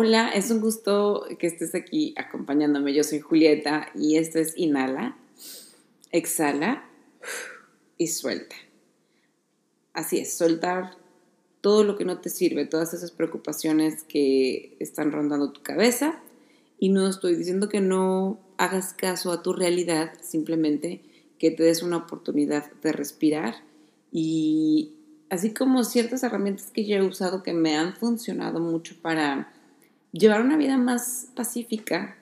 Hola, es un gusto que estés aquí acompañándome. Yo soy Julieta y esto es Inhala, Exhala y Suelta. Así es, soltar todo lo que no te sirve, todas esas preocupaciones que están rondando tu cabeza. Y no estoy diciendo que no hagas caso a tu realidad, simplemente que te des una oportunidad de respirar y así como ciertas herramientas que yo he usado que me han funcionado mucho para llevar una vida más pacífica,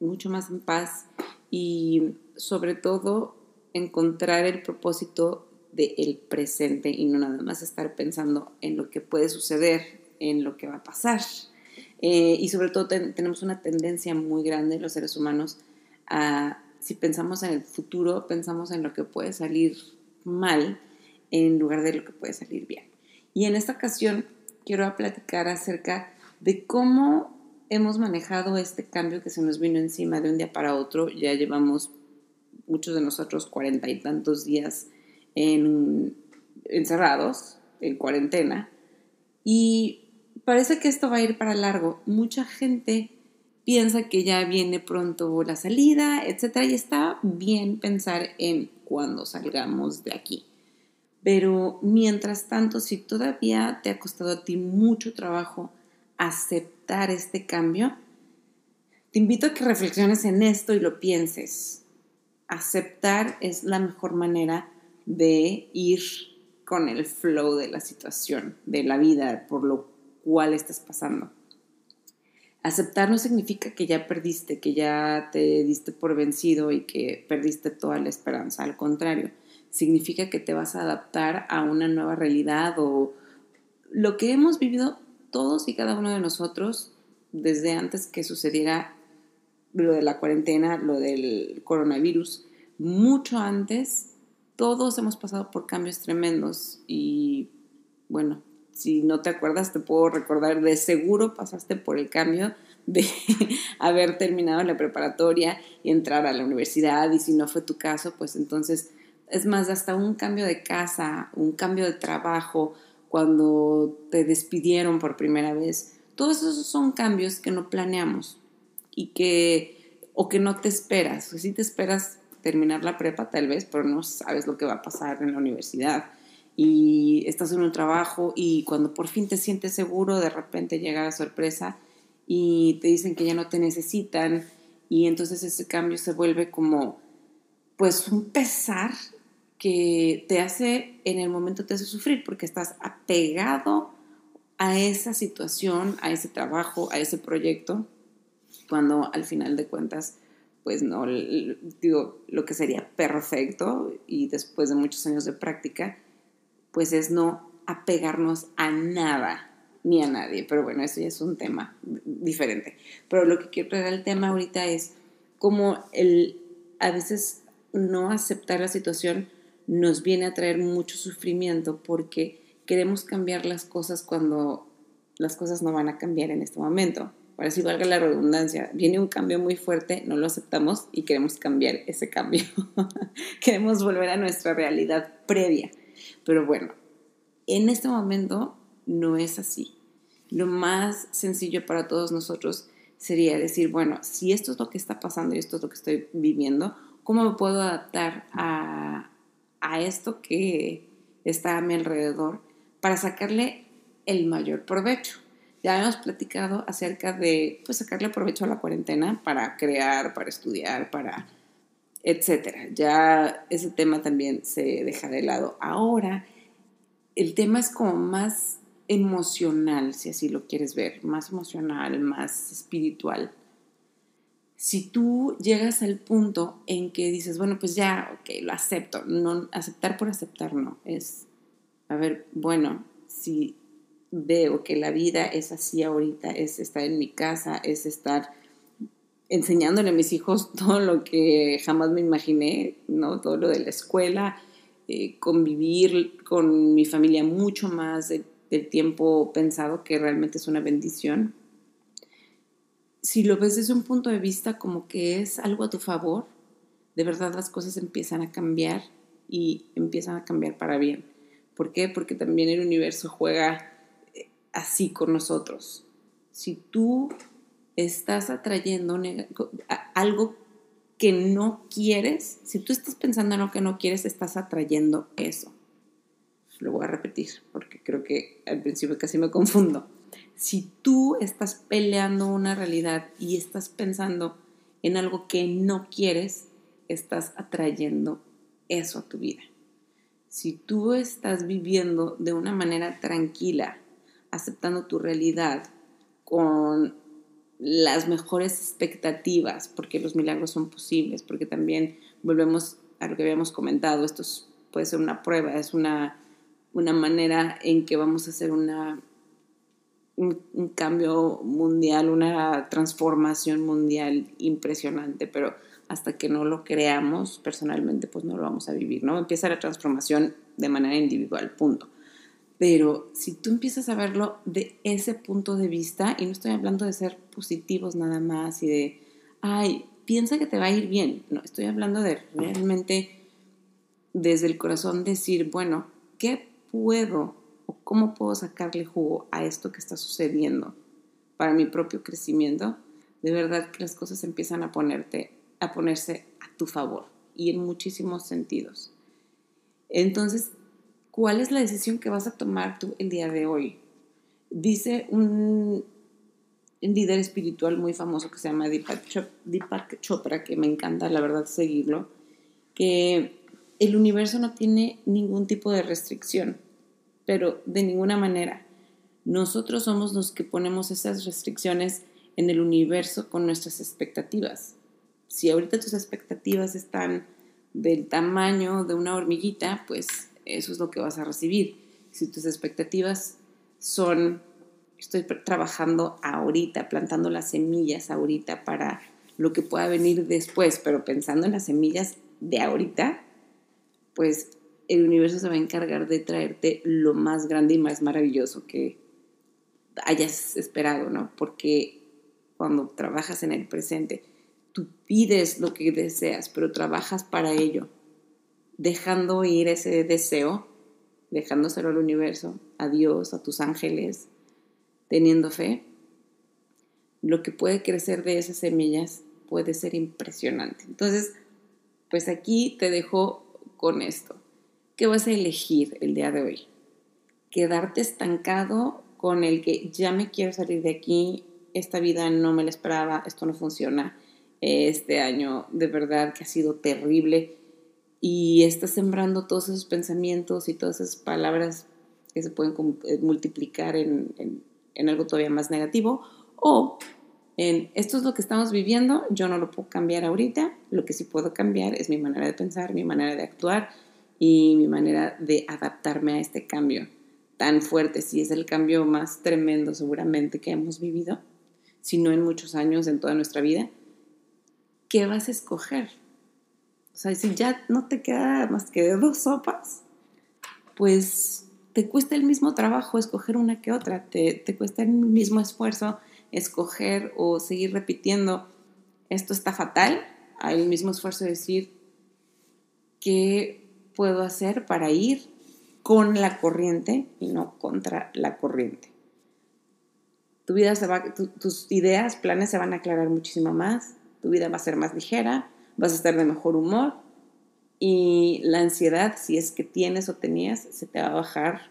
mucho más en paz y sobre todo encontrar el propósito del presente y no nada más estar pensando en lo que puede suceder, en lo que va a pasar. Eh, y sobre todo tenemos una tendencia muy grande los seres humanos a, si pensamos en el futuro, pensamos en lo que puede salir mal en lugar de lo que puede salir bien. Y en esta ocasión quiero platicar acerca de cómo hemos manejado este cambio que se nos vino encima de un día para otro. Ya llevamos muchos de nosotros cuarenta y tantos días en, encerrados, en cuarentena, y parece que esto va a ir para largo. Mucha gente piensa que ya viene pronto la salida, etcétera, y está bien pensar en cuando salgamos de aquí. Pero mientras tanto, si todavía te ha costado a ti mucho trabajo aceptar este cambio, te invito a que reflexiones en esto y lo pienses. Aceptar es la mejor manera de ir con el flow de la situación, de la vida, por lo cual estás pasando. Aceptar no significa que ya perdiste, que ya te diste por vencido y que perdiste toda la esperanza. Al contrario, significa que te vas a adaptar a una nueva realidad o lo que hemos vivido todos y cada uno de nosotros desde antes que sucediera lo de la cuarentena, lo del coronavirus, mucho antes, todos hemos pasado por cambios tremendos. Y bueno, si no te acuerdas, te puedo recordar, de seguro pasaste por el cambio de haber terminado la preparatoria y entrar a la universidad y si no fue tu caso, pues entonces es más, hasta un cambio de casa, un cambio de trabajo, cuando te despidieron por primera vez. Todos esos son cambios que no planeamos y que, o que no te esperas. Si te esperas terminar la prepa tal vez, pero no sabes lo que va a pasar en la universidad. Y estás en un trabajo y cuando por fin te sientes seguro, de repente llega la sorpresa y te dicen que ya no te necesitan y entonces ese cambio se vuelve como pues un pesar que te hace, en el momento te hace sufrir porque estás apegado a esa situación, a ese trabajo, a ese proyecto, cuando al final de cuentas, pues no, digo, lo que sería perfecto y después de muchos años de práctica, pues es no apegarnos a nada ni a nadie. Pero bueno, eso ya es un tema diferente. Pero lo que quiero traer al tema ahorita es cómo el, a veces no aceptar la situación nos viene a traer mucho sufrimiento porque queremos cambiar las cosas cuando las cosas no van a cambiar en este momento. Para si valga la redundancia, viene un cambio muy fuerte, no lo aceptamos y queremos cambiar ese cambio. queremos volver a nuestra realidad previa. Pero bueno, en este momento no es así. Lo más sencillo para todos nosotros sería decir, bueno, si esto es lo que está pasando y esto es lo que estoy viviendo, ¿cómo me puedo adaptar a, a esto que está a mi alrededor para sacarle el mayor provecho. Ya hemos platicado acerca de pues, sacarle provecho a la cuarentena para crear, para estudiar, para etcétera. Ya ese tema también se deja de lado. Ahora el tema es como más emocional, si así lo quieres ver, más emocional, más espiritual si tú llegas al punto en que dices, bueno, pues ya, ok, lo acepto, no, aceptar por aceptar no, es, a ver, bueno, si veo que la vida es así ahorita, es estar en mi casa, es estar enseñándole a mis hijos todo lo que jamás me imaginé, ¿no? Todo lo de la escuela, eh, convivir con mi familia mucho más del tiempo pensado, que realmente es una bendición si lo ves desde un punto de vista como que es algo a tu favor, de verdad las cosas empiezan a cambiar y empiezan a cambiar para bien. ¿Por qué? Porque también el universo juega eh, así con nosotros. Si tú estás atrayendo algo que no quieres, si tú estás pensando en lo que no quieres, estás atrayendo eso. Lo voy a repetir porque creo que al principio casi me confundo. Si tú estás peleando una realidad y estás pensando en algo que no quieres, estás atrayendo eso a tu vida. Si tú estás viviendo de una manera tranquila, aceptando tu realidad con las mejores expectativas, porque los milagros son posibles, porque también volvemos a lo que habíamos comentado, esto puede ser una prueba, es una, una manera en que vamos a hacer una, un, cambio mundial, una transformación mundial impresionante, pero hasta que no lo creamos personalmente, pues no lo vamos a vivir, ¿no? Empieza la transformación de manera individual, punto. Pero si tú empiezas a verlo de ese punto de vista, y no estoy hablando de ser positivos nada más y de, ay, piensa que te va a ir bien. No, estoy hablando de realmente desde el corazón decir, bueno, ¿qué puedo cómo puedo sacarle jugo a esto que está sucediendo para mi propio crecimiento? De verdad que las cosas empiezan a ponerte, a ponerse a tu favor y en muchísimos sentidos. Entonces, ¿cuál es la decisión que vas a tomar tú el día de hoy? Dice un, líder espiritual muy famoso que se llama Deepak Chopra, que me encanta la verdad seguirlo, que el universo no tiene ningún tipo de restricción, pero de ninguna manera. Nosotros somos los que ponemos esas restricciones en el universo con nuestras expectativas. Si ahorita tus expectativas están del tamaño de una hormiguita, pues eso es lo que vas a recibir. Si tus expectativas son, estoy trabajando ahorita, plantando las semillas ahorita para lo que pueda venir después, pero pensando en las semillas de ahorita, pues el universo se va a encargar de traerte lo más grande y más maravilloso que hayas esperado, ¿no? Porque cuando trabajas en el presente, tú pides lo que deseas, pero trabajas para ello dejando ir ese deseo, dejándoselo al universo, a Dios, a tus ángeles, teniendo fe, lo que puede crecer de esas semillas puede ser impresionante. Entonces, pues aquí te dejo con esto. ¿Qué vas a elegir el día de hoy? Quedarte estancado con el que ya me quiero salir de aquí, esta vida no me la esperaba, esto no funciona, este año de verdad que ha sido terrible y estás sembrando todos esos pensamientos y todas esas palabras que se pueden eh, multiplicar en, en, algo todavía más negativo, o en esto es lo que estamos viviendo, yo no lo puedo cambiar ahorita, lo que sí puedo cambiar es mi manera de pensar, mi manera de actuar y mi manera de adaptarme a este cambio tan fuerte, si es el cambio más tremendo seguramente que hemos vivido, si no en muchos años, en toda nuestra vida, ¿qué vas a escoger? O sea, si ya no te queda más que dos sopas, pues te cuesta el mismo trabajo escoger una que otra, te, te cuesta el mismo esfuerzo escoger o seguir repitiendo, esto está fatal, hay el mismo esfuerzo de decir, ¿qué puedo hacer para ir con la corriente y no contra la corriente? Tu vida se va, tus ideas, planes se van a aclarar muchísimo más, tu vida va a ser más ligera, vas a estar de mejor humor y la ansiedad, si es que tienes o tenías, se te va a bajar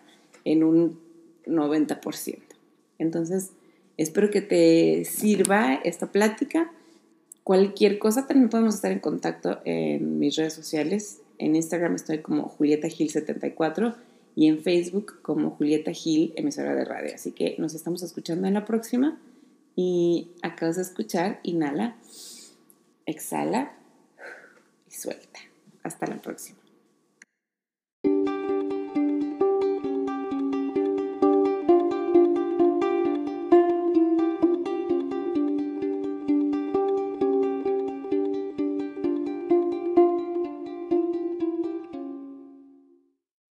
en un 90%. Entonces, espero que te sirva esta plática. Cualquier cosa, también podemos estar en contacto en mis redes sociales. En Instagram estoy como Julieta Gil 74 y en Facebook como Julieta Gil, emisora de radio. Así que nos estamos escuchando en la próxima. Y acabas de escuchar, inhala, exhala y suelta. Hasta la próxima.